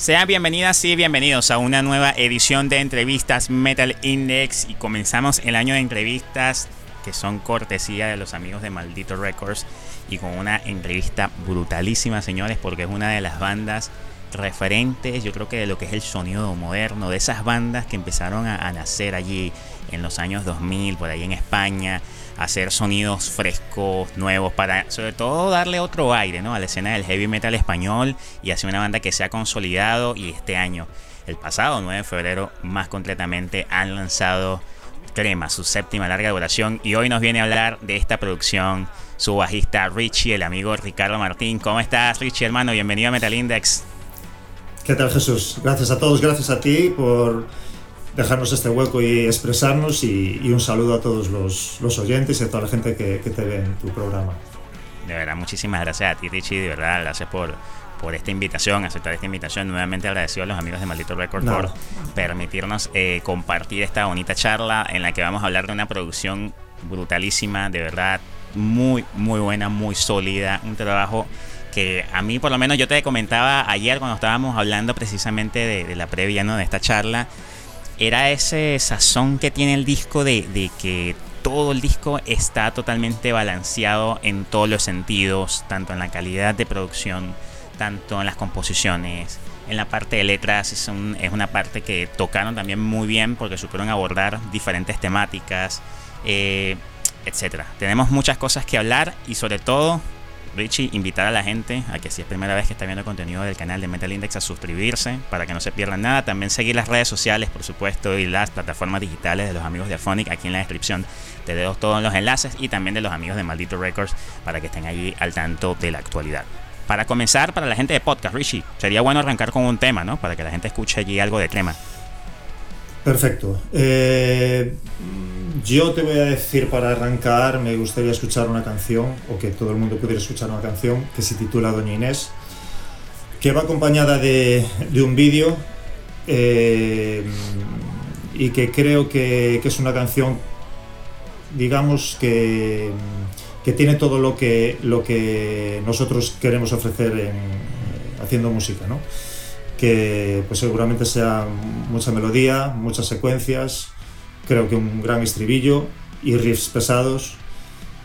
Sean bienvenidas y bienvenidos a una nueva edición de entrevistas Metal Index y comenzamos el año de entrevistas que son cortesía de los amigos de Maldito Records y con una entrevista brutalísima señores porque es una de las bandas referentes yo creo que de lo que es el sonido moderno de esas bandas que empezaron a, nacer allí en los años 2000 por ahí en España hacer sonidos frescos, nuevos, para sobre todo darle otro aire ¿no? a la escena del heavy metal español y hacer una banda que se ha consolidado y este año, el pasado 9 de febrero, más concretamente, han lanzado Crema, su séptima larga duración y hoy nos viene a hablar de esta producción su bajista Richie, el amigo Ricardo Martín. ¿Cómo estás Richie, hermano? Bienvenido a Metal Index. ¿Qué tal Jesús? Gracias a todos, gracias a ti por dejarnos este hueco y expresarnos y, un saludo a todos los, oyentes y a toda la gente que, te ve en tu programa. De verdad, muchísimas gracias a ti, Richie, de verdad, gracias por, por esta invitación, aceptar esta invitación. Nuevamente agradecido a los amigos de Maldito Record por permitirnos eh, compartir esta bonita charla en la que vamos a hablar de una producción brutalísima, de verdad, muy, muy buena, muy sólida, un trabajo que a mí por lo menos yo te comentaba ayer cuando estábamos hablando precisamente de, de la previa ¿no? de esta charla, era ese sazón que tiene el disco de, que todo el disco está totalmente balanceado en todos los sentidos, tanto en la calidad de producción, tanto en las composiciones, en la parte de letras es, es una parte que tocaron también muy bien porque supieron abordar diferentes temáticas, eh, etc. Tenemos muchas cosas que hablar y sobre todo Richie, invitar a la gente a que si es primera vez que está viendo contenido del canal de Metal Index a suscribirse para que no se pierdan nada. También seguir las redes sociales, por supuesto, y las plataformas digitales de los amigos de Aphonic. Aquí en la descripción te dejo todos los enlaces y también de los amigos de Maldito Records para que estén allí al tanto de la actualidad. Para comenzar, para la gente de podcast, Richie, sería bueno arrancar con un tema, ¿no? Para que la gente escuche allí algo de tema. Perfecto. Eh, yo te voy a decir para arrancar, me gustaría escuchar una canción, o que todo el mundo pudiera escuchar una canción, que se titula Doña Inés, que va acompañada de, un vídeo eh, y que creo que, es una canción, digamos, que, que, tiene todo lo que, lo que nosotros queremos ofrecer haciendo música, ¿no? Que pues seguramente sea mucha melodía, muchas secuencias, creo que un gran estribillo y riffs pesados.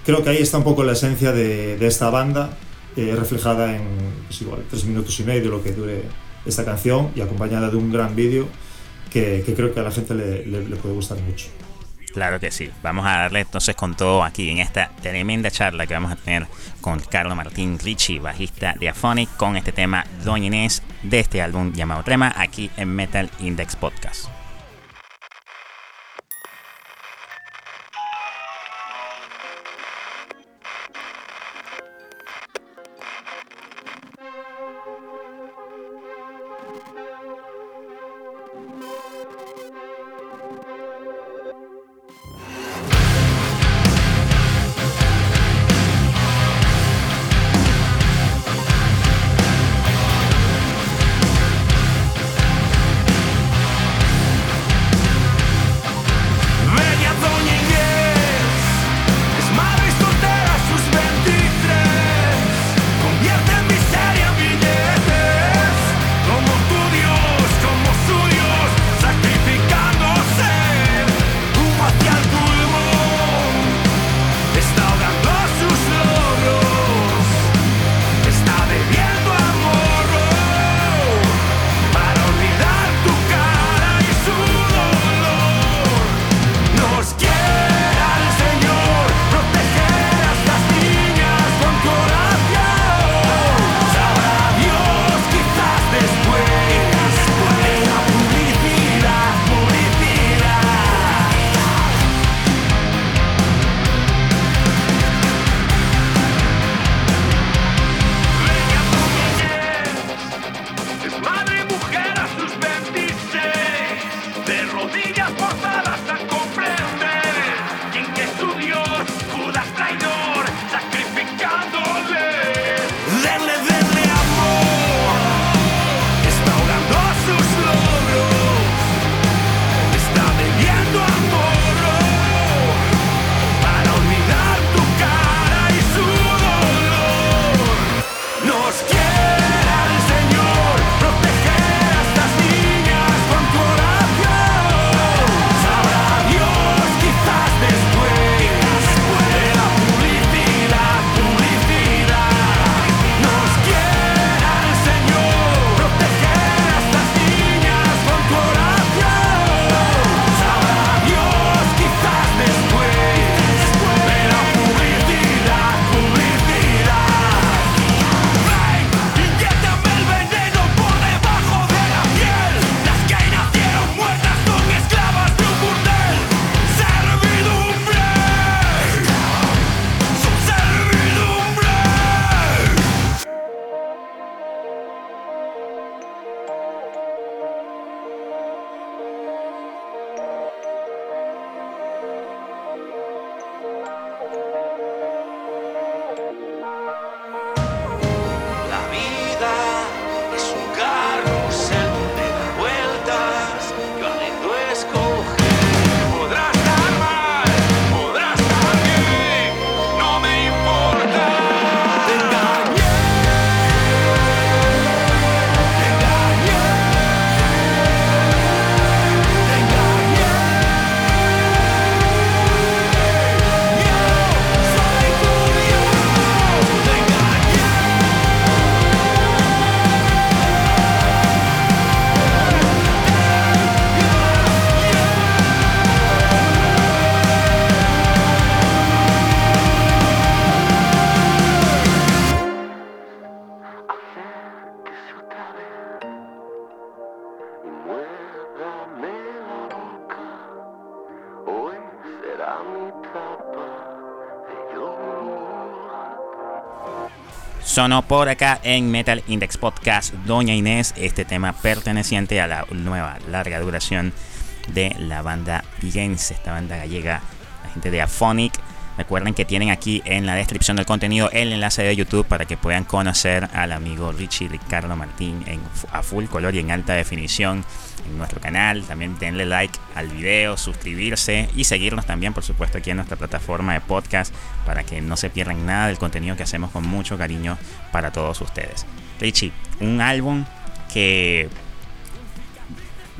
Creo que ahí está un poco la esencia de, esta banda, eh, reflejada en pues tres minutos y medio lo que dure esta canción y acompañada de un gran vídeo que, creo que a la gente le puede gustar mucho. Claro que sí. Vamos a darle entonces con todo aquí en esta tremenda charla que vamos a tener con Carlos Martín Ricci, bajista de Aphonic, con este tema Doña Inés de este álbum llamado Trema aquí en Metal Index Podcast. Sonó por acá en Metal Index Podcast Doña Inés, este tema perteneciente a la nueva larga duración de la banda Viguense, esta banda gallega, la gente de Aphonic. Recuerden que tienen aquí en la descripción del contenido el enlace de YouTube para que puedan conocer al amigo Richie Ricardo Martín en, a full color y en alta definición en nuestro canal. También denle like al video, suscribirse y seguirnos también, por supuesto, aquí en nuestra plataforma de podcast para que no se pierdan nada del contenido que hacemos con mucho cariño para todos ustedes. Richie, un álbum que.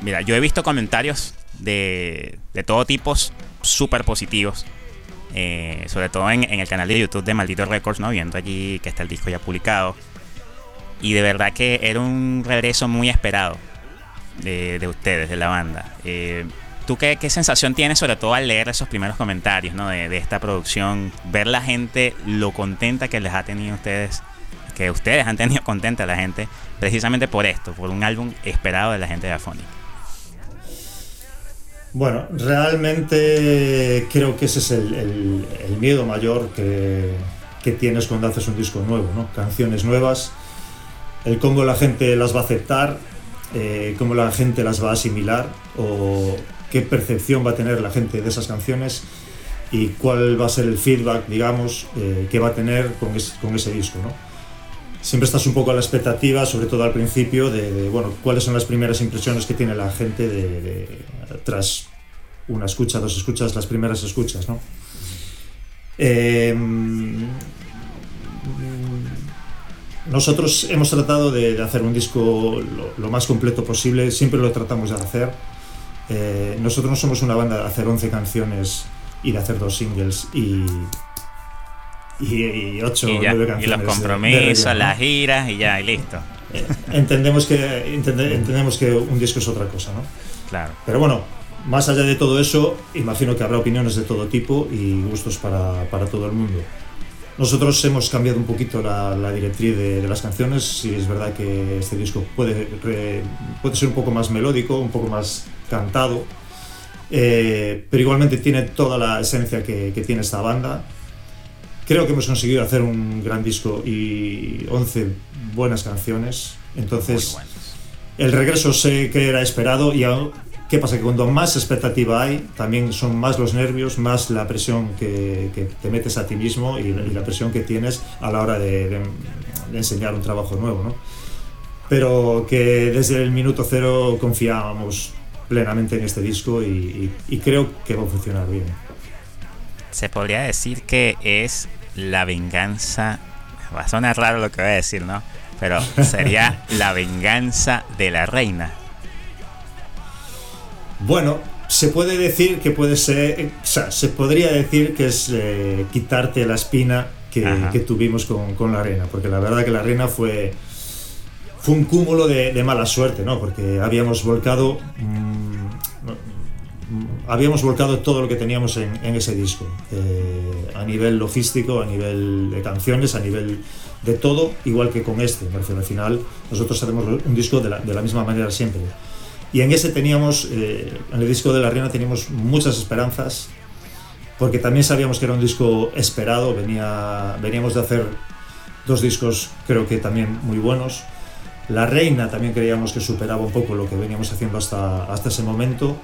Mira, yo he visto comentarios de, de todo tipo súper positivos. Eh, sobre todo en, en, el canal de YouTube de Maldito Records, ¿no? Viendo allí que está el disco ya publicado. Y de verdad que era un regreso muy esperado de, ustedes, de la banda. Eh, ¿Tú qué, qué, sensación tienes, sobre todo al leer esos primeros comentarios ¿no? de, de, esta producción? Ver la gente, lo contenta que les ha tenido ustedes, que ustedes han tenido contenta a la gente, precisamente por esto, por un álbum esperado de la gente de Afonic. Bueno, realmente creo que ese es el, miedo mayor que, tienes cuando haces un disco nuevo, ¿no? Canciones nuevas, el cómo la gente las va a aceptar eh, cómo la gente las va a asimilar o qué percepción va a tener la gente de esas canciones y cuál va a ser el feedback, digamos, eh, que va a tener con, con ese disco. ¿no? Siempre estás un poco a la expectativa, sobre todo al principio, de, bueno, cuáles son las primeras impresiones que tiene la gente de, tras una escucha, dos escuchas, las primeras escuchas. ¿no? Eh, nosotros hemos tratado de, hacer un disco lo, lo, más completo posible, siempre lo tratamos de hacer. Eh, nosotros no somos una banda de hacer 11 canciones y de hacer dos singles y, y, y 8 o 9 canciones. Y los compromisos, de, de las giras y ya, y listo. Eh, entendemos, que, entende, entendemos que un disco es otra cosa, ¿no? Claro. Pero bueno, más allá de todo eso, imagino que habrá opiniones de todo tipo y gustos para, para todo el mundo. Nosotros hemos cambiado un poquito la, la directriz de, de, las canciones. Sí, es verdad que este disco puede, re, puede ser un poco más melódico, un poco más cantado, eh, pero igualmente tiene toda la esencia que, que, tiene esta banda. Creo que hemos conseguido hacer un gran disco y 11 buenas canciones. Entonces, el regreso sé que era esperado y ¿Qué pasa? Que cuando más expectativa hay, también son más los nervios, más la presión que, que te metes a ti mismo y, y, la presión que tienes a la hora de, de, de enseñar un trabajo nuevo. ¿no? Pero que desde el minuto cero confiábamos plenamente en este disco y, y, y creo que va a funcionar bien. Se podría decir que es la venganza, va a sonar raro lo que voy a decir, ¿no? Pero sería la venganza de la reina. Bueno, se puede decir que puede ser, o sea, se podría decir que es eh, quitarte la espina que, que tuvimos con, con, la arena, porque la verdad que la arena fue, fue un cúmulo de, de mala suerte, ¿no? Porque habíamos volcado, habíamos volcado todo lo que teníamos en, en ese disco, eh, a nivel logístico, a nivel de canciones, a nivel de todo, igual que con este, al final nosotros hacemos un disco de la, de la misma manera siempre. Y en ese teníamos, eh, en el disco de la Reina teníamos muchas esperanzas, porque también sabíamos que era un disco esperado, venía, veníamos de hacer dos discos creo que también muy buenos. La Reina también creíamos que superaba un poco lo que veníamos haciendo hasta, hasta ese momento.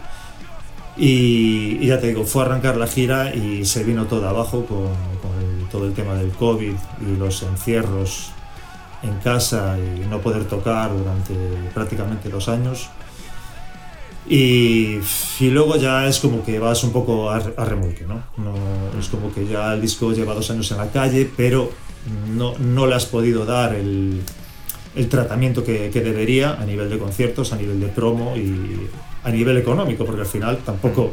Y, ya te digo, fue a arrancar la gira y se vino todo abajo con, todo el tema del COVID y los encierros en casa y no poder tocar durante prácticamente dos años. Y, y, luego ya es como que vas un poco a, a, remolque, ¿no? ¿no? Es como que ya el disco lleva dos años en la calle, pero no, no le has podido dar el, el tratamiento que, que, debería a nivel de conciertos, a nivel de promo y a nivel económico, porque al final tampoco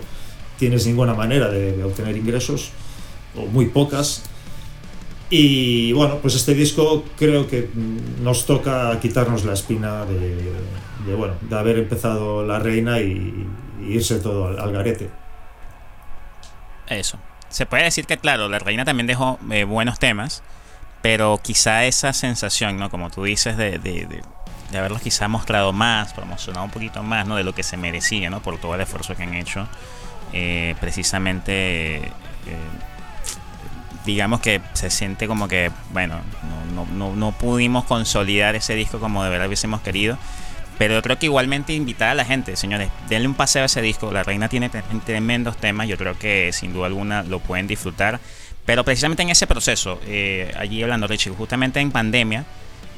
tienes ninguna manera de, de obtener ingresos, o muy pocas. Y bueno, pues este disco creo que nos toca quitarnos la espina de, de bueno, de haber empezado La Reina y, y irse todo al, al, garete. Eso. Se puede decir que, claro, La Reina también dejó eh, buenos temas, pero quizá esa sensación, ¿no? Como tú dices, de, de, de, de, haberlos quizá mostrado más, promocionado un poquito más, ¿no? De lo que se merecía, ¿no? Por todo el esfuerzo que han hecho. Eh, precisamente... Eh, digamos que se siente como que, bueno, no, no, no, pudimos consolidar ese disco como de verdad hubiésemos querido. Pero yo creo que igualmente invitar a la gente, señores, denle un paseo a ese disco. La Reina tiene tremendos temas, yo creo que sin duda alguna lo pueden disfrutar. Pero precisamente en ese proceso, eh, allí hablando, Richie, justamente en pandemia,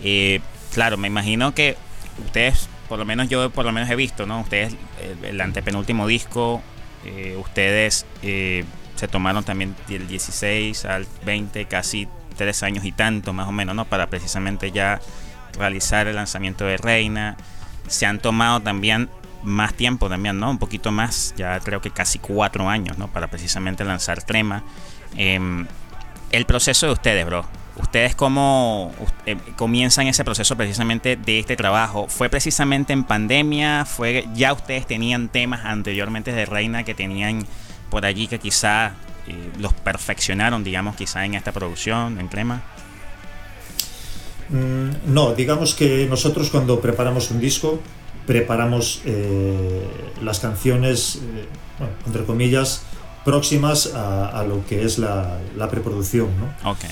eh, claro, me imagino que ustedes, por lo menos yo por lo menos he visto, ¿no? Ustedes, el, antepenúltimo disco, eh, ustedes se tomaron también del 16 al 20, casi tres años y tanto más o menos, ¿no? Para precisamente ya realizar el lanzamiento de Reina. Se han tomado también más tiempo también, ¿no? Un poquito más, ya creo que casi cuatro años, ¿no? Para precisamente lanzar Trema. Em, el proceso de ustedes, bro. ¿Ustedes cómo eh, comienzan ese proceso precisamente de este trabajo? ¿Fue precisamente en pandemia? ¿Fue ya ustedes tenían temas anteriormente de Reina que tenían por allí que quizá eh, los perfeccionaron, digamos, quizá en esta producción, en Crema? Mm, no, digamos que nosotros cuando preparamos un disco, preparamos eh, las canciones, entre comillas, próximas a, lo que es la, preproducción. ¿no? Okay.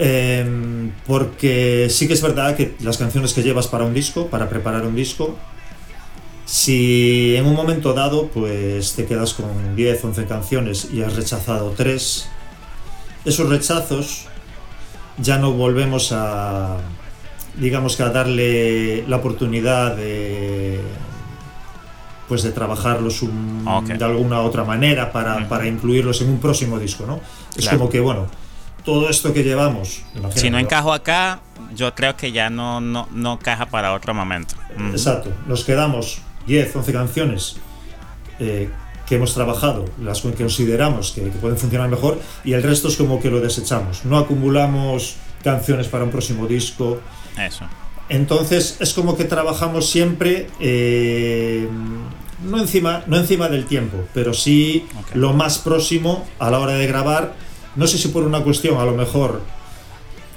Em, porque sí que es verdad que las canciones que llevas para un disco, para preparar un disco, si en un momento dado pues te quedas con 10, 11 canciones y has rechazado 3, esos rechazos ya no volvemos a digamos que a darle la oportunidad de pues de trabajarlos de alguna otra manera para, incluirlos en un próximo disco, ¿no? Es como que bueno, todo esto que llevamos. Si no encajo acá, yo creo que ya no, no, no caja para otro momento. Exacto. Nos quedamos 10, 11 canciones eh, que hemos trabajado, las que consideramos que, pueden funcionar mejor, y el resto es como que lo desechamos. No acumulamos canciones para un próximo disco. Eso. Entonces es como que trabajamos siempre eh, no, encima, no encima del tiempo, pero sí lo más próximo a la hora de grabar. No sé si por una cuestión a lo mejor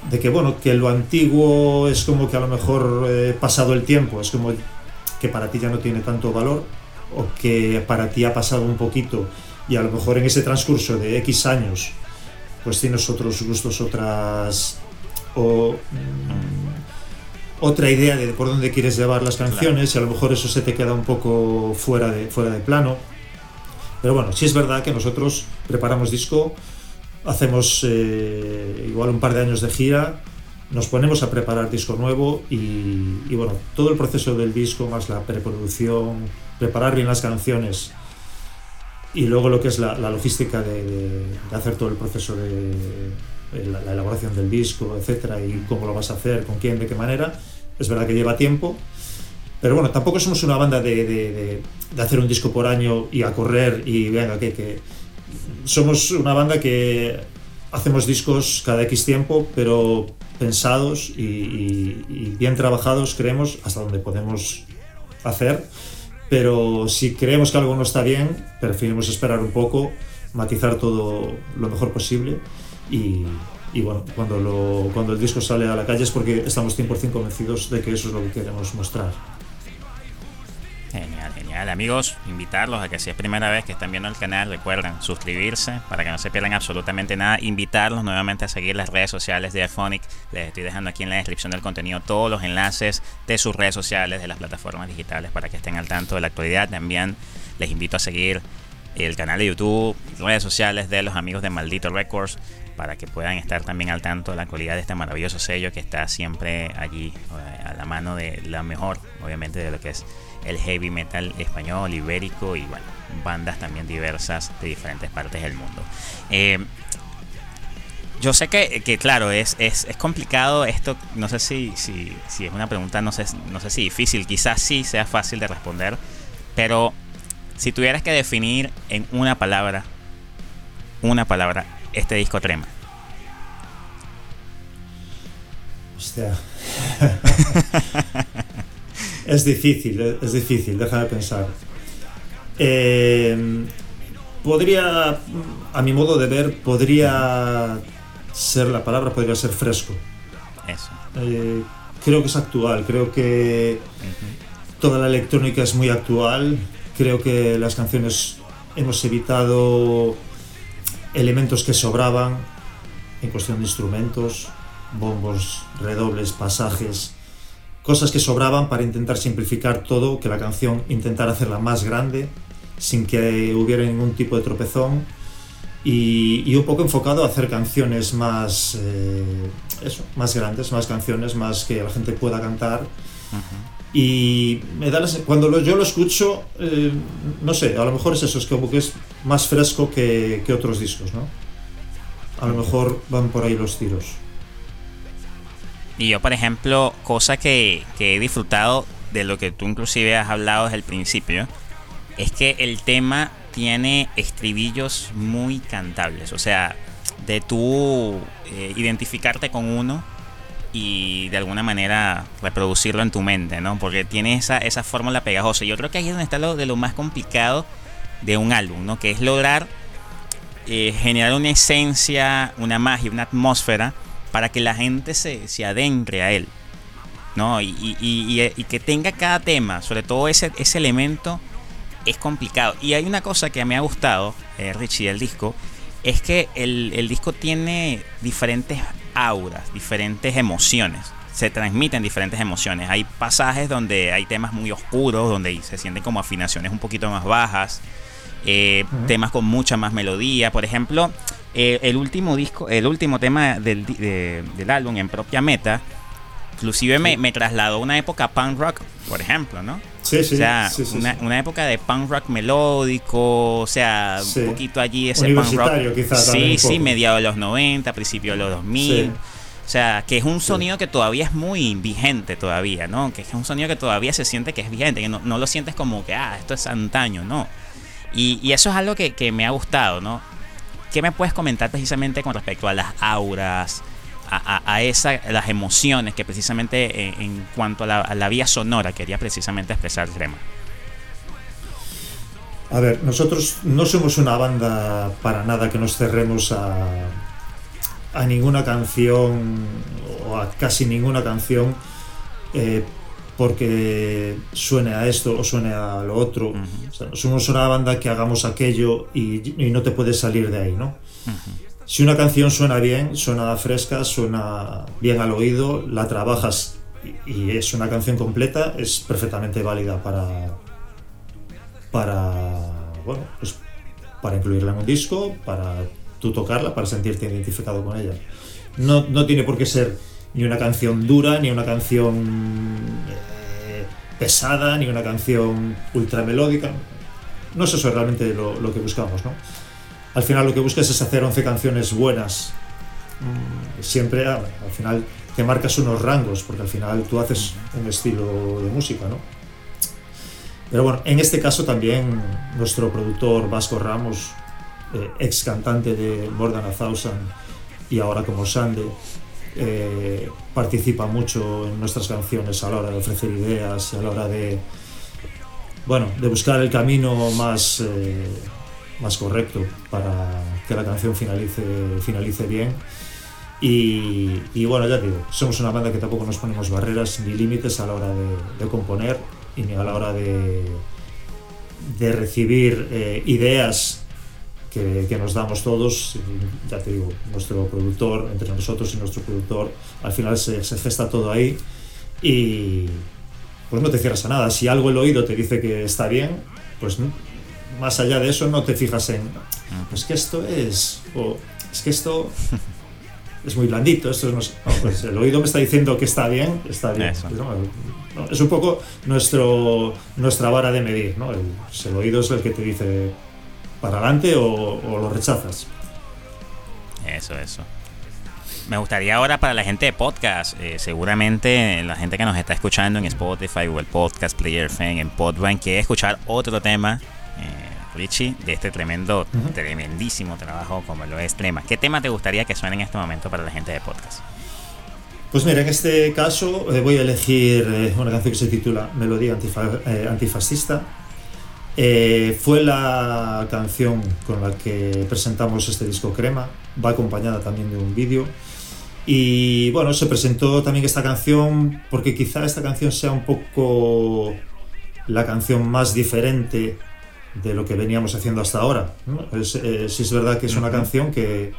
de que bueno, que lo antiguo es como que a lo mejor eh, pasado el tiempo, es como que para ti ya no tiene tanto valor o que para ti ha pasado un poquito y a lo mejor en ese transcurso de X años pues tienes otros gustos, otras o mm, otra idea de por dónde quieres llevar las canciones y a lo mejor eso se te queda un poco fuera de, fuera de plano. Pero bueno, sí es verdad que nosotros preparamos disco, hacemos eh, igual un par de años de gira nos ponemos a preparar disco nuevo y, bueno, todo el proceso del disco, más la preproducción, preparar bien las canciones y luego lo que es la, logística de, hacer todo el proceso de, la, elaboración del disco, etcétera, y cómo lo vas a hacer, con quién, de qué manera, es verdad que lleva tiempo. Pero bueno, tampoco somos una banda de, hacer un disco por año y a correr y venga, que, que somos una banda que hacemos discos cada X tiempo, pero pensados y, bien trabajados, creemos, hasta donde podemos hacer. Pero si creemos que algo no está bien, preferimos esperar un poco, matizar todo lo mejor posible y, bueno, cuando, lo, cuando el disco sale a la calle es porque estamos 100% convencidos de que eso es lo que queremos mostrar. Genial, genial. Amigos, invitarlos a que si es primera vez que están viendo el canal, recuerden suscribirse para que no se pierdan absolutamente nada. Invitarlos nuevamente a seguir las redes sociales de Aphonic. Les estoy dejando aquí en la descripción del contenido todos los enlaces de sus redes sociales, de las plataformas digitales para que estén al tanto de la actualidad. También les invito a seguir el canal de YouTube, redes sociales de los amigos de Maldito Records para que puedan estar también al tanto de la actualidad de este maravilloso sello que está siempre allí eh, a la mano de la mejor, obviamente, de lo que es el heavy metal español, ibérico y bueno, bandas también diversas de diferentes partes del mundo. Eh, yo sé que, que claro, es, es, es, complicado esto, no sé si, si, si, es una pregunta, no sé, no sé si difícil, quizás sí sea fácil de responder, pero si tuvieras que definir en una palabra, una palabra, este disco Trema. Hostia. Es difícil, es difícil, déjame pensar. Eh, podría, a mi modo de ver, podría ser la palabra, podría ser fresco. Eso. Eh, creo que es actual, creo que toda la electrónica es muy actual, creo que las canciones hemos evitado elementos que sobraban, en cuestión de instrumentos, bombos, redobles, pasajes, cosas que sobraban para intentar simplificar todo, que la canción intentara hacerla más grande, sin que hubiera ningún tipo de tropezón, y, un poco enfocado a hacer canciones más, eh, eso, más grandes, más canciones, más que la gente pueda cantar. Y me da cuando yo lo escucho, eh, no sé, a lo mejor es eso, es como que es más fresco que, que otros discos, ¿no? A lo mejor van por ahí los tiros. Y yo, por ejemplo, cosa que, que he disfrutado de lo que tú inclusive has hablado desde el principio, es que el tema tiene estribillos muy cantables. O sea, de tú eh, identificarte con uno y de alguna manera reproducirlo en tu mente, ¿no? Porque tiene esa, esa fórmula pegajosa. Yo creo que ahí es donde está lo de lo más complicado de un álbum, ¿no? Que es lograr eh, generar una esencia, una magia, una atmósfera para que la gente se, se adentre a él, ¿no? Y, y, que tenga cada tema, sobre todo ese, ese elemento es complicado. Y hay una cosa que me ha gustado, eh, Richie, del disco, es que el, disco tiene diferentes auras, diferentes emociones. Se transmiten diferentes emociones. Hay pasajes donde hay temas muy oscuros, donde se sienten como afinaciones un poquito más bajas. Eh, temas con mucha más melodía. Por ejemplo, eh, el último disco, el último tema del, del álbum en propia meta, inclusive me, me trasladó a una época punk rock, por ejemplo, ¿no? Sí, sí, o sea, una, época de punk rock melódico, o sea, un poquito allí ese punk rock. sí, sí, mediados de los 90, principios de los 2000. O sea, que es un sonido que todavía es muy vigente todavía, ¿no? Que es un sonido que todavía se siente que es vigente, que no, lo sientes como que, ah, esto es antaño, no. Y, y eso es algo que, que me ha gustado, ¿no? ¿Qué me puedes comentar precisamente con respecto a las auras, a, esa, las emociones que precisamente en, cuanto a la, vía sonora quería precisamente expresar Crema. A ver, nosotros no somos una banda para nada que nos cerremos a, a ninguna canción o a casi ninguna canción eh, porque suene a esto o suene a lo otro. somos una banda que hagamos aquello y, no te puedes salir de ahí, ¿no? Si una canción suena bien, suena fresca, suena bien al oído, la trabajas y es una canción completa, es perfectamente válida para, para, bueno, pues para incluirla en un disco, para tú tocarla, para sentirte identificado con ella. No, no tiene por qué ser ni una canción dura, ni una canción pesada, ni una canción ultra melódica. No es eso realmente lo, lo que buscamos, ¿no? al final lo que buscas es hacer 11 canciones buenas. Mm, siempre, ah, al final, te marcas unos rangos, porque al final tú haces un estilo de música, ¿no? Pero bueno, en este caso también nuestro productor Vasco Ramos, eh, ex cantante de More Than a Thousand y ahora como Sande, eh, participa mucho en nuestras canciones a la hora de ofrecer ideas, a la hora de, bueno, de buscar el camino más... Eh, más correcto para que la canción finalice, finalice bien. Y, bueno, ya digo, somos una banda que tampoco nos ponemos barreras ni límites a la hora de, componer y ni a la hora de, de recibir eh, ideas que, que, nos damos todos. Ya te digo, nuestro productor, entre nosotros y nuestro productor, al final se, se gesta todo ahí y pues no te cierras a nada. Si algo el oído te dice que está bien, pues más allá de eso no te fijas en, pues que esto es, o es que esto es muy blandito, esto es, pues el oído me está diciendo que está bien, está bien. es un poco nuestro, nuestra vara de medir, ¿no? El, oído es el que te dice para adelante o, lo rechazas. Eso, eso. Me gustaría ahora para la gente de podcast, eh, seguramente la gente que nos está escuchando en Spotify o el Podcast Player Fan, en Podbank, quiere escuchar otro tema Richie, de este tremendo, tremendísimo trabajo como lo es Trema. ¿Qué tema te gustaría que suene en este momento para la gente de podcast? Pues mira, en este caso eh, voy a elegir eh, una canción que se titula Melodía eh, Antifascista. Fue la canción con la que presentamos este disco Crema, va acompañada también de un vídeo. Y bueno, se presentó también esta canción porque quizá esta canción sea un poco la canción más diferente de lo que veníamos haciendo hasta ahora. Es, eh, es verdad que es una canción que,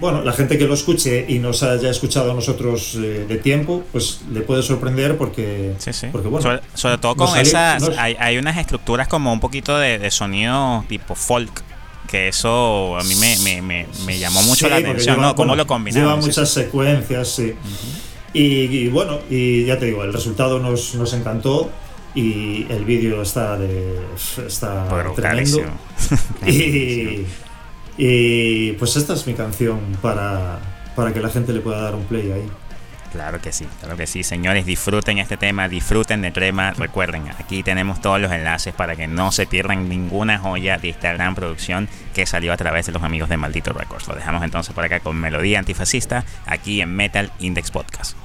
bueno, la gente que lo escuche y nos haya escuchado a nosotros eh, de tiempo, pues le puede sorprender porque, Sí, sí. porque bueno, sobre, sobre todo con esas. nos- Hay, hay unas estructuras como un poquito de, de sonido tipo folk. Que eso a mí me, me, me, me llamó mucho Sí, la atención, lleva- ¿no? ¿Cómo bueno, lo combinaron? Lleva muchas secuencias, sí. y, y bueno, y ya te digo, el resultado nos, nos encantó y el vídeo está de está tremendo. Y, y pues esta es mi canción para, para que la gente le pueda dar un play ahí. Claro que sí, claro que sí. Señores, disfruten este tema, disfruten del tema. Recuerden, aquí tenemos todos los enlaces para que no se pierdan ninguna joya de esta gran producción que salió a través de los amigos de Maldito Records. Lo dejamos entonces por acá con Melodía Antifascista, aquí en Metal Index Podcast.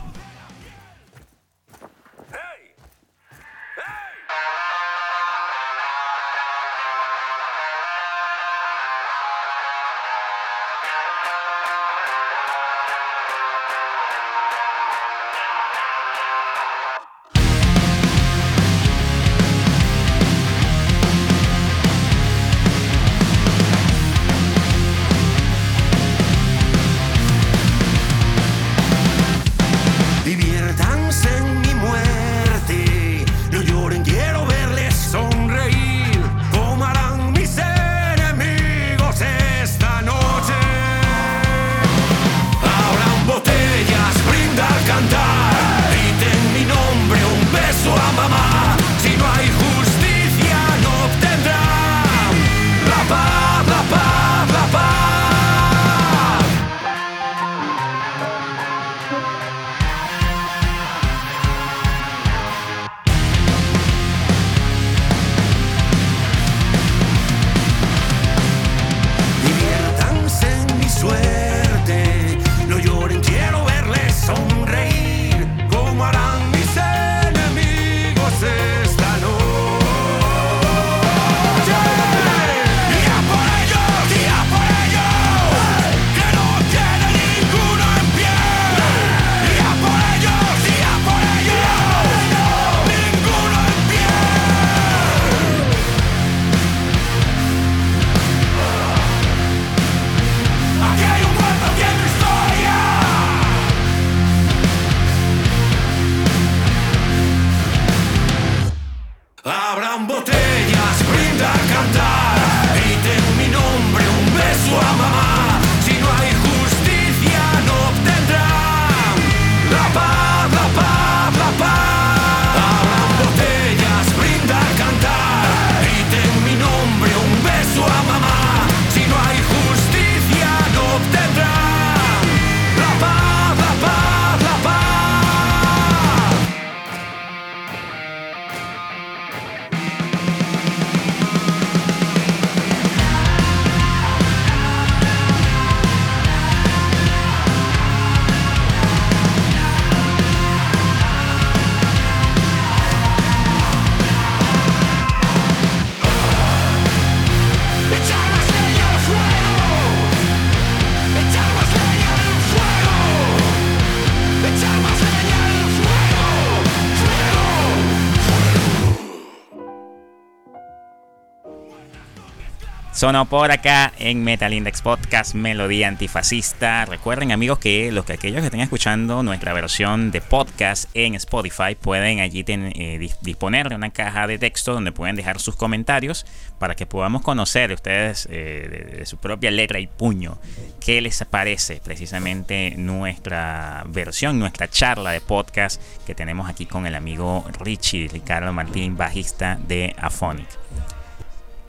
Sonó por acá en Metal Index Podcast Melodía Antifascista. Recuerden amigos que los que aquellos que estén escuchando nuestra versión de podcast en Spotify pueden allí eh, dis- disponer de una caja de texto donde pueden dejar sus comentarios para que podamos conocer ustedes eh, de, de su propia letra y puño qué les parece precisamente nuestra versión, nuestra charla de podcast que tenemos aquí con el amigo Richie Ricardo Martín, bajista de Aphonic.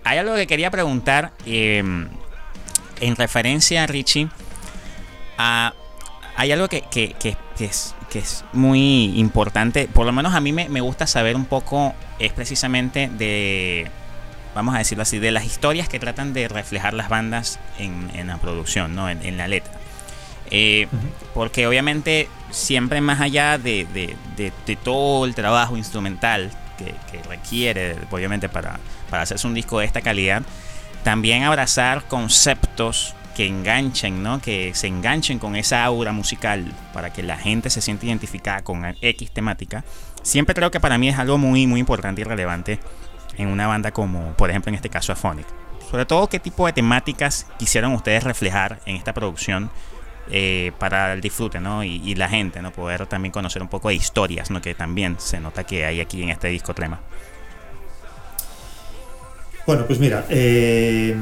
Hay algo que quería preguntar eh, en referencia a Richie. a- hay algo que, que- que- que es, que es muy importante, por lo menos a mí me, me gusta saber un poco, es precisamente de, vamos a decirlo así, de las historias que tratan de reflejar las bandas en, en la producción, ¿no? en, en la letra. Eh, Porque obviamente siempre más allá de, de- de- de todo el trabajo instrumental que, que requiere, obviamente, para, para hacerse un disco de esta calidad, también abrazar conceptos que enganchen, ¿no? Que se enganchen con esa aura musical para que la gente se sienta identificada con X temática. Siempre creo que para mí es algo muy, muy importante y relevante en una banda como, por ejemplo, en este caso, Aphonic. sobre todo qué tipo de temáticas quisieron ustedes reflejar en esta producción eh, para el disfrute, ¿no? Y, la gente, ¿no? Poder también conocer un poco de historias, ¿no? Que también se nota que hay aquí en este disco Trema. Bueno, pues mira, eh,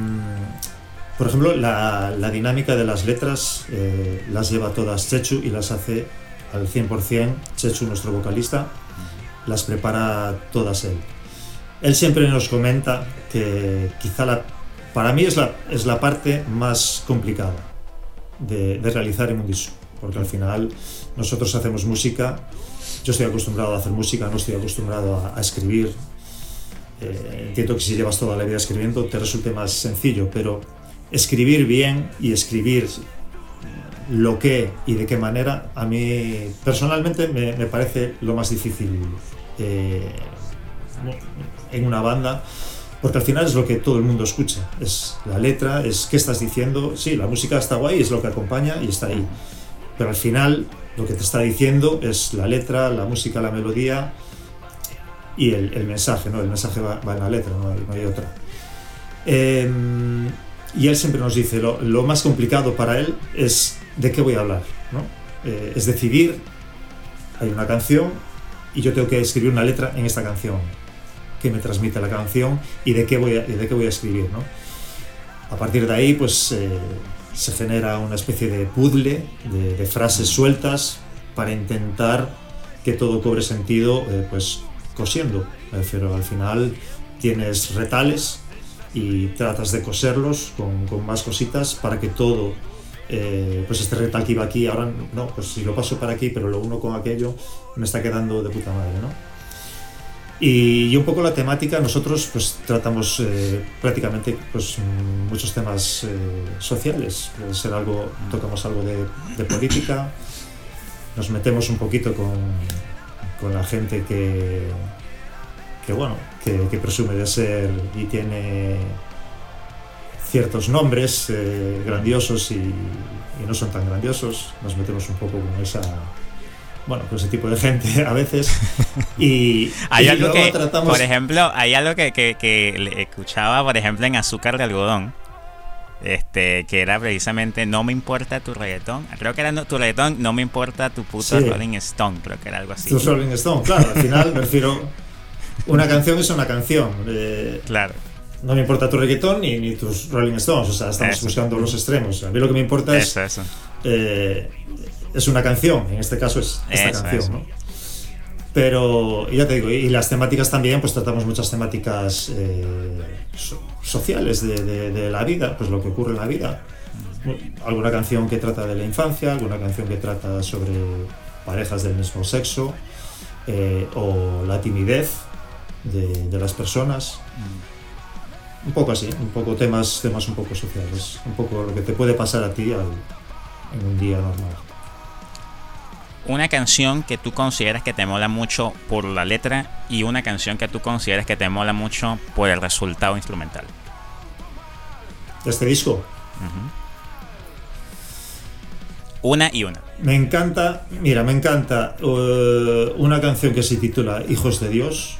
por ejemplo, la, dinámica de las letras eh, las lleva todas Chechu y las hace al 100%. Chechu, nuestro vocalista, las prepara todas él. Él siempre nos comenta que quizá la, para mí es la, es la parte más complicada de, realizar en un disco, porque al final nosotros hacemos música, yo estoy acostumbrado a hacer música, no estoy acostumbrado a, escribir. Eh, entiendo que si llevas toda la vida escribiendo te resulte más sencillo, pero escribir bien y escribir lo que y de qué manera, a mí personalmente me, parece lo más difícil eh, en una banda porque al final es lo que todo el mundo escucha, es la letra, es qué estás diciendo, sí, la música está guay, es lo que acompaña y está ahí, pero al final lo que te está diciendo es la letra, la música, la melodía y el, mensaje, ¿no? El mensaje va, en la letra, no hay, otra. Em, y él siempre nos dice, lo, más complicado para él es de qué voy a hablar, ¿no? Eh, es decidir, hay una canción y yo tengo que escribir una letra en esta canción que me transmite la canción y de qué voy a, de qué voy a escribir. ¿no? A partir de ahí, pues eh, se genera una especie de puzzle de, frases sueltas para intentar que todo cobre sentido, eh, pues cosiendo. Pero al final tienes retales y tratas de coserlos con, con más cositas para que todo eh, pues este retal que iba aquí, ahora no, pues si lo paso para aquí, pero lo uno con aquello, me está quedando de puta madre, ¿no? Y, un poco la temática, nosotros pues tratamos eh, prácticamente pues, muchos temas eh, sociales, puede ser algo, tocamos algo de, política, nos metemos un poquito con, con la gente que, que bueno, que, presume de ser y tiene ciertos nombres eh, grandiosos y, y no son tan grandiosos, nos metemos un poco con esa bueno, con ese tipo de gente a veces. Y, hay algo que, por ejemplo, hay algo que, que, escuchaba, por ejemplo, en Azúcar de Algodón, este, que era precisamente No me importa tu reggaetón. Creo que era tu reggaetón, no me importa tu puto Rolling Stone, creo que era algo así. Tu Rolling Stone, claro, al final me refiero. Una canción es una canción. Eh, claro. No me importa tu reggaetón ni, ni tus Rolling Stones, o sea, estamos buscando los extremos. A mí lo que me importa es. Eso, eh, es una canción, en este caso es esta canción, ¿no? Pero ya te digo, y las temáticas también, pues tratamos muchas temáticas eh, sociales de, la vida, pues lo que ocurre en la vida. Alguna canción que trata de la infancia, alguna canción que trata sobre parejas del mismo sexo, eh, o la timidez de, las personas. Un poco así, un poco temas, temas un poco sociales, un poco lo que te puede pasar a ti en un día normal una canción que tú consideras que te mola mucho por la letra y una canción que tú consideras que te mola mucho por el resultado instrumental. ¿De este disco? Una y una. Me encanta, mira, me encanta uh, una canción que se titula Hijos de Dios,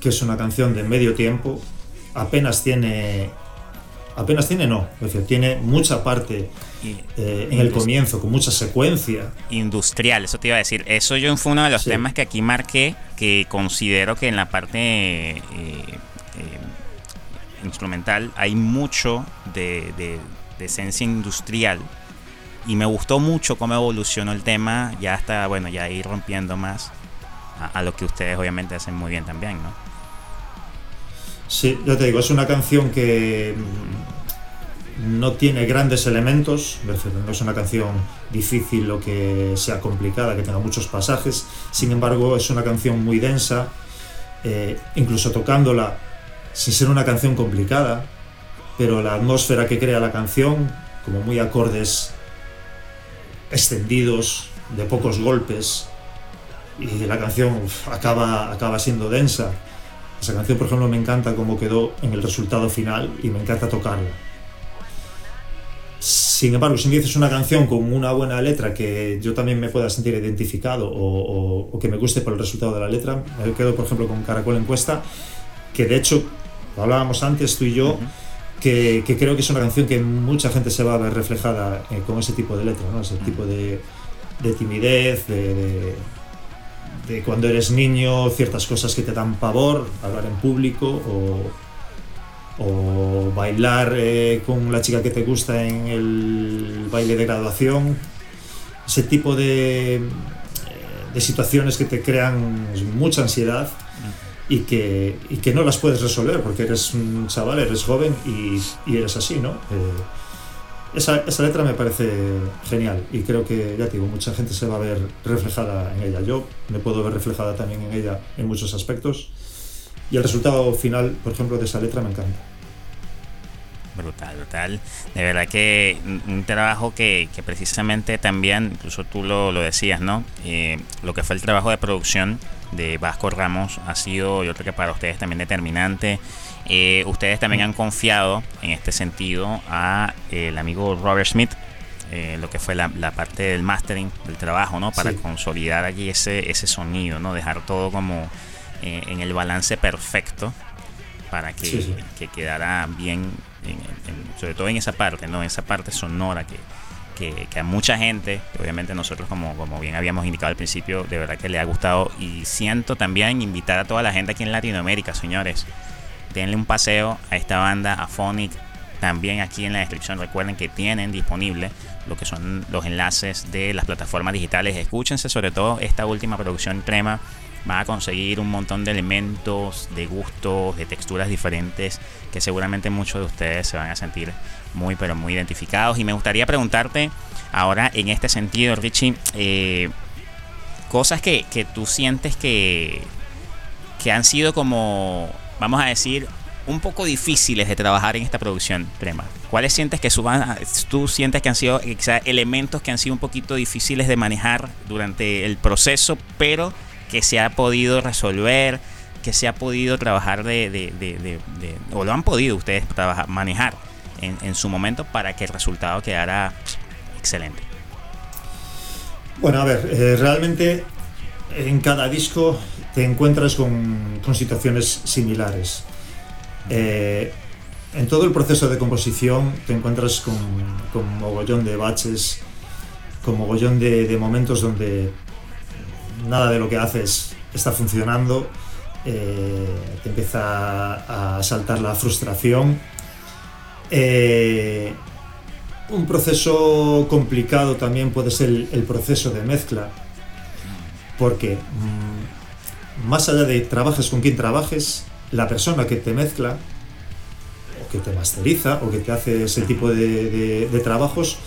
que es una canción de medio tiempo, apenas tiene apenas tiene no, es decir, tiene mucha parte eh, en el comienzo, con mucha secuencia. Industrial, eso te iba a decir. Eso yo fue uno de los temas que aquí marqué, que considero que en la parte eh, eh, instrumental hay mucho de, esencia industrial. Y me gustó mucho cómo evolucionó el tema, ya hasta, bueno, ya ir rompiendo más a, a lo que ustedes obviamente hacen muy bien también, ¿no? Sí, ya te digo, es una canción que no tiene grandes elementos, no es una canción difícil o que sea complicada, que tenga muchos pasajes, sin embargo es una canción muy densa, eh, incluso tocándola sin ser una canción complicada, pero la atmósfera que crea la canción, como muy acordes extendidos, de pocos golpes, y la canción acaba, acaba siendo densa. Esa canción, por ejemplo, me encanta cómo quedó en el resultado final y me encanta tocarla sin embargo, si me dices una canción con una buena letra que yo también me pueda sentir identificado o, que me guste por el resultado de la letra, me quedo, por ejemplo, con Caracol Encuesta, que de hecho, hablábamos antes tú y yo, que, que, creo que es una canción que mucha gente se va a ver reflejada eh, con ese tipo de letra, ¿no? ese tipo de, de timidez, de, de, de, cuando eres niño, ciertas cosas que te dan pavor, hablar en público o, o bailar eh, con la chica que te gusta en el baile de graduación, ese tipo de, eh, de situaciones que te crean mucha ansiedad y que, y que no las puedes resolver porque eres un chaval, eres joven y, y eres así, ¿no? Eh, esa, esa, letra me parece genial y creo que, ya te digo, mucha gente se va a ver reflejada en ella. Yo me puedo ver reflejada también en ella en muchos aspectos y el resultado final, por ejemplo, de esa letra me encanta. Brutal, brutal. De verdad que un trabajo que, que precisamente también, incluso tú lo, lo decías, ¿no? Eh, lo que fue el trabajo de producción de Vasco Ramos ha sido, yo creo que para ustedes también determinante. Eh, ustedes también han confiado en este sentido a eh, el amigo Robert Smith, eh, lo que fue la, la, parte del mastering del trabajo, ¿no? Para sí. consolidar allí ese, ese sonido, ¿no? Dejar todo como eh, en el balance perfecto para que, sí, sí. que quedara bien, en, en, sobre todo en esa parte, ¿no? En esa parte sonora que, que, que, a mucha gente, obviamente nosotros como, como bien habíamos indicado al principio, de verdad que le ha gustado y siento también invitar a toda la gente aquí en Latinoamérica, señores, denle un paseo a esta banda, a Phonic, también aquí en la descripción recuerden que tienen disponible lo que son los enlaces de las plataformas digitales, escúchense sobre todo esta última producción Crema, van a conseguir un montón de elementos, de gustos, de texturas diferentes que seguramente muchos de ustedes se van a sentir muy pero muy identificados. Y me gustaría preguntarte ahora en este sentido, Richie, eh, cosas que, que, tú sientes que, que han sido como, vamos a decir, un poco difíciles de trabajar en esta producción, Crema. ¿Cuáles sientes que suban, tú sientes que han sido quizá, elementos que han sido un poquito difíciles de manejar durante el proceso, pero que se ha podido resolver, que se ha podido trabajar de, o lo han podido ustedes trabajar, manejar en, su momento para que el resultado quedara excelente? Bueno, a ver, eh, realmente en cada disco te encuentras con, situaciones similares. Eh, en todo el proceso de composición te encuentras con, con mogollón de baches, con mogollón de momentos donde nada de lo que haces está funcionando, eh, te empieza a saltar la frustración. Eh, un proceso complicado también puede ser el, el proceso de mezcla, porque mmm, más allá de trabajes con quien trabajes, la persona que te mezcla, o que te masteriza, o que te hace ese tipo de, de, de trabajos,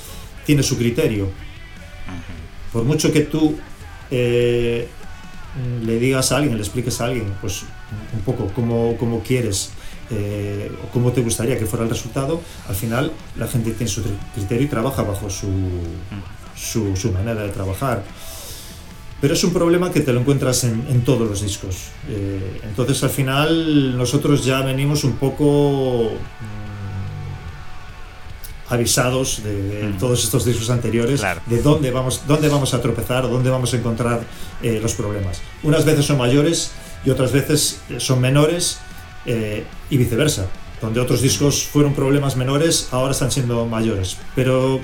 tiene su criterio. Por mucho que tú eh, le digas a alguien, le expliques a alguien, pues un poco cómo, cómo quieres eh, o cómo te gustaría que fuera el resultado, al final la gente tiene su criterio y trabaja bajo su, su, manera de trabajar. Pero es un problema que te lo encuentras en, en todos los discos. Eh, entonces al final nosotros ya venimos un poco avisados de, de mm. todos estos discos anteriores claro. de dónde vamos, dónde vamos a tropezar o dónde vamos a encontrar eh, los problemas. Unas veces son mayores y otras veces eh, son menores eh, y viceversa. Donde otros discos fueron problemas menores, ahora están siendo mayores. Pero,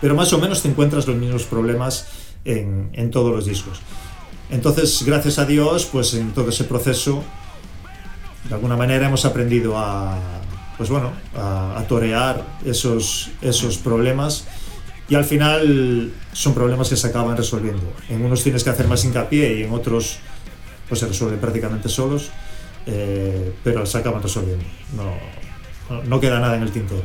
pero más o menos te encuentras los mismos problemas en, en todos los discos. Entonces, gracias a Dios, pues en todo ese proceso, de alguna manera hemos aprendido a, pues bueno, a, a torear esos, esos problemas y al final son problemas que se acaban resolviendo. En unos tienes que hacer más hincapié y en otros pues se resuelven prácticamente solos, eh, pero se acaban resolviendo. No, no queda nada en el tintero.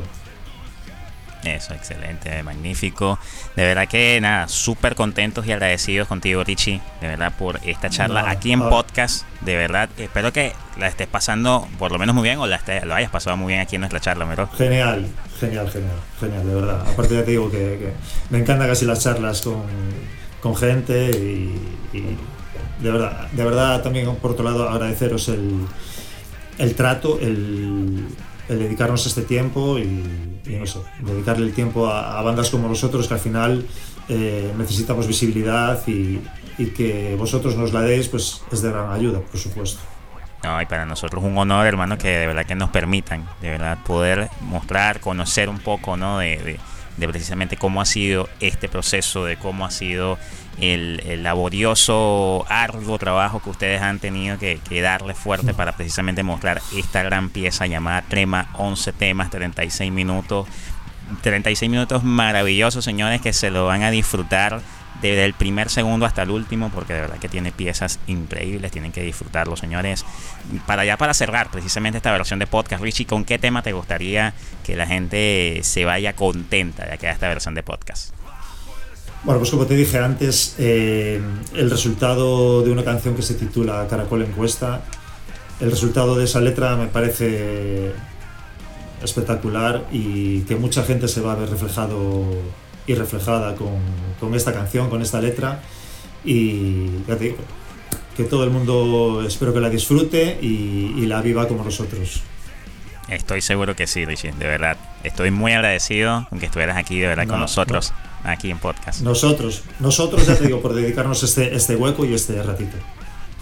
Eso, excelente, magnífico. De verdad que nada, súper contentos y agradecidos contigo, Richie, de verdad, por esta charla no, aquí en no. podcast. De verdad, espero que la estés pasando por lo menos muy bien o la estés, lo hayas pasado muy bien aquí en nuestra charla, ¿verdad? Genial, genial, genial, genial, de verdad. Aparte ya te digo que, que me encantan casi las charlas con, con gente y, y, de verdad, de verdad también por otro lado agradeceros el, el trato, el, el dedicarnos este tiempo y, dedicarle el tiempo a, bandas como nosotros que al final eh, necesitamos visibilidad y, que vosotros nos la deis pues es de gran ayuda, por supuesto. No, y para nosotros un honor, hermano, que de verdad que nos permitan, de verdad, poder mostrar, conocer un poco, ¿no? De, precisamente cómo ha sido este proceso, de cómo ha sido el, laborioso, arduo trabajo que ustedes han tenido que, que, darle fuerte para precisamente mostrar esta gran pieza llamada Trema, 11 temas, 36 minutos. 36 minutos maravillosos, señores, que se lo van a disfrutar desde el primer segundo hasta el último, porque de verdad que tiene piezas increíbles, tienen que disfrutarlo, señores. Para ya para cerrar precisamente esta versión de podcast, Richie, ¿con qué tema te gustaría que la gente se vaya contenta de que esta versión de podcast? Bueno, pues como te dije antes, eh, el resultado de una canción que se titula Caracol Encuesta, el resultado de esa letra me parece espectacular y que mucha gente se va a ver reflejado y reflejada con, con esta canción, con esta letra. Y ya te digo, que todo el mundo espero que la disfrute y, y, la viva como nosotros. Estoy seguro que sí, Richie, de verdad. Estoy muy agradecido con que estuvieras aquí, de verdad, con nosotros, aquí en podcast. Nosotros, nosotros, ya te digo, por dedicarnos este, este hueco y este ratito.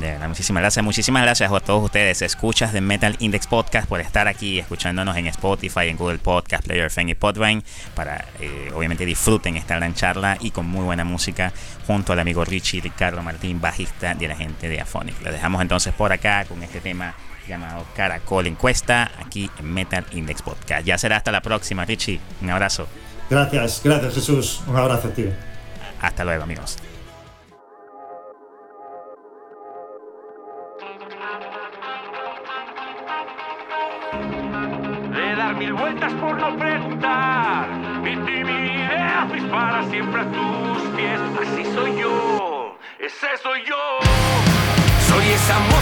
De verdad, muchísimas gracias. Muchísimas gracias a todos ustedes. Escuchas de Metal Index Podcast por estar aquí escuchándonos en Spotify, en Google Podcast, Player FM y Podvine. Para, eh, obviamente, disfruten esta gran charla y con muy buena música junto al amigo Richie Ricardo Martín, bajista de la gente de Afonic. Lo dejamos entonces por acá con este tema llamado Caracol Encuesta aquí en Metal Index Podcast. Ya será hasta la próxima, Richie. Un abrazo. Gracias, gracias Jesús. Un abrazo, tío. Hasta luego, amigos. Mil vueltas por no preguntar. Mi timidez dispara siempre a tus pies. Así soy yo, ese soy yo. Soy esa mosca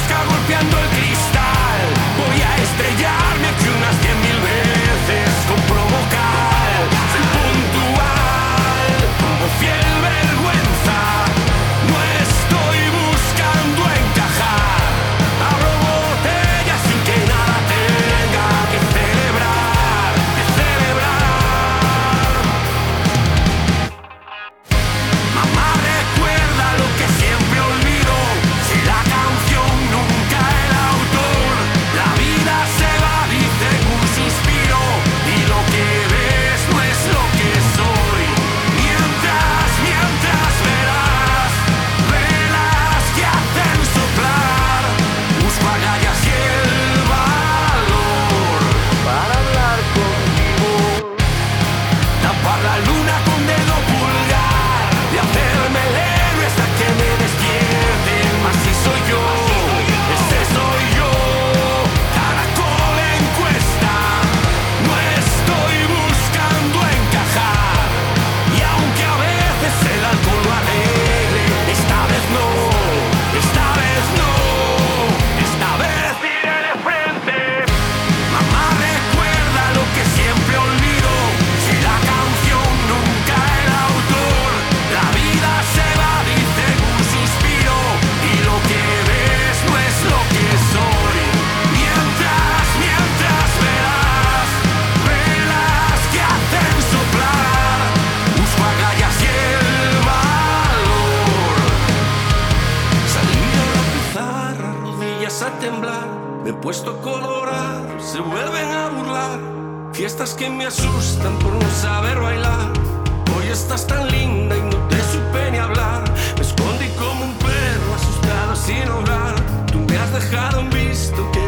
se vuelven a burlar. Fiestas que me asustan por no saber bailar. Hoy estás tan linda y no te supe ni hablar. Me escondí como un perro asustado sin hogar. Tú me has dejado en visto que